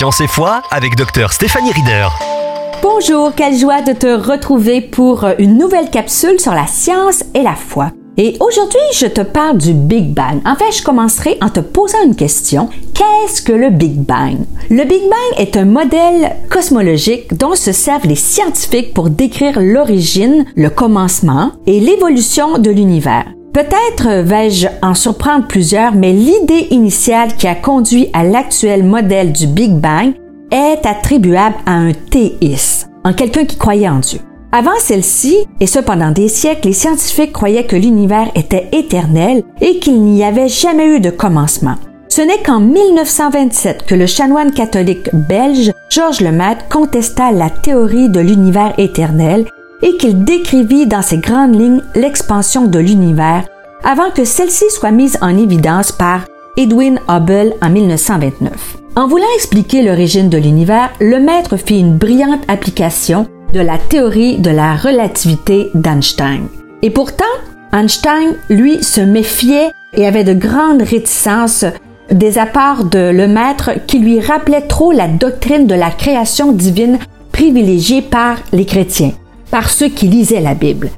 Science et foi avec Dr Stéphanie Rieder. Bonjour, quelle joie de te retrouver pour une nouvelle capsule sur la science et la foi. Et aujourd'hui, je te parle du Big Bang. En fait, je commencerai en te posant une question. Qu'est-ce que le Big Bang? Le Big Bang est un modèle cosmologique dont se servent les scientifiques pour décrire l'origine, le commencement et l'évolution de l'univers. Peut-être vais-je en surprendre plusieurs, mais l'idée initiale qui a conduit à l'actuel modèle du Big Bang est attribuable à un théiste, en quelqu'un qui croyait en Dieu. Avant celle-ci, et ce pendant des siècles, les scientifiques croyaient que l'univers était éternel et qu'il n'y avait jamais eu de commencement. Ce n'est qu'en 1927 que le chanoine catholique belge Georges Lemaître contesta la théorie de l'univers éternel et qu'il décrivit dans ses grandes lignes l'expansion de l'univers avant que celle-ci soit mise en évidence par Edwin Hubble en 1929. En voulant expliquer l'origine de l'univers, le maître fit une brillante application de la théorie de la relativité d'Einstein. Et pourtant, Einstein, lui, se méfiait et avait de grandes réticences des apports de le maître qui lui rappelait trop la doctrine de la création divine privilégiée par les chrétiens, par ceux qui lisaient la Bible.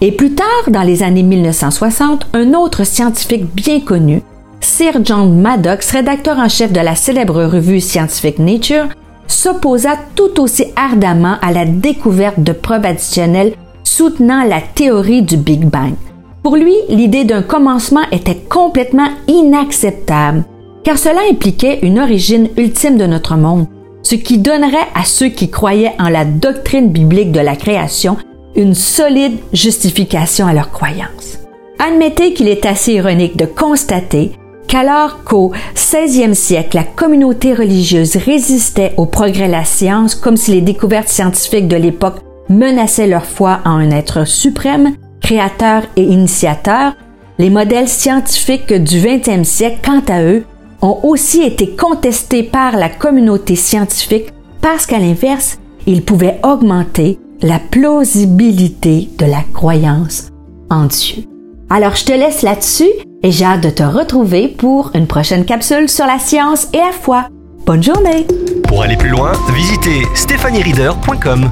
Et plus tard, dans les années 1960, un autre scientifique bien connu, Sir John Maddox, rédacteur en chef de la célèbre revue scientifique Nature, s'opposa tout aussi ardemment à la découverte de preuves additionnelles soutenant la théorie du Big Bang. Pour lui, l'idée d'un commencement était complètement inacceptable, car cela impliquait une origine ultime de notre monde, ce qui donnerait à ceux qui croyaient en la doctrine biblique de la création une solide justification à leur croyance. Admettez qu'il est assez ironique de constater qu'alors qu'au 16e siècle, la communauté religieuse résistait au progrès de la science comme si les découvertes scientifiques de l'époque menaçaient leur foi en un être suprême, créateur et initiateur, les modèles scientifiques du 20e siècle, quant à eux, ont aussi été contestés par la communauté scientifique parce qu'à l'inverse, ils pouvaient augmenter la plausibilité de la croyance en Dieu. Alors je te laisse là-dessus et j'ai hâte de te retrouver pour une prochaine capsule sur la science et la foi. Bonne journée! Pour aller plus loin, visitez stéphaniereader.com.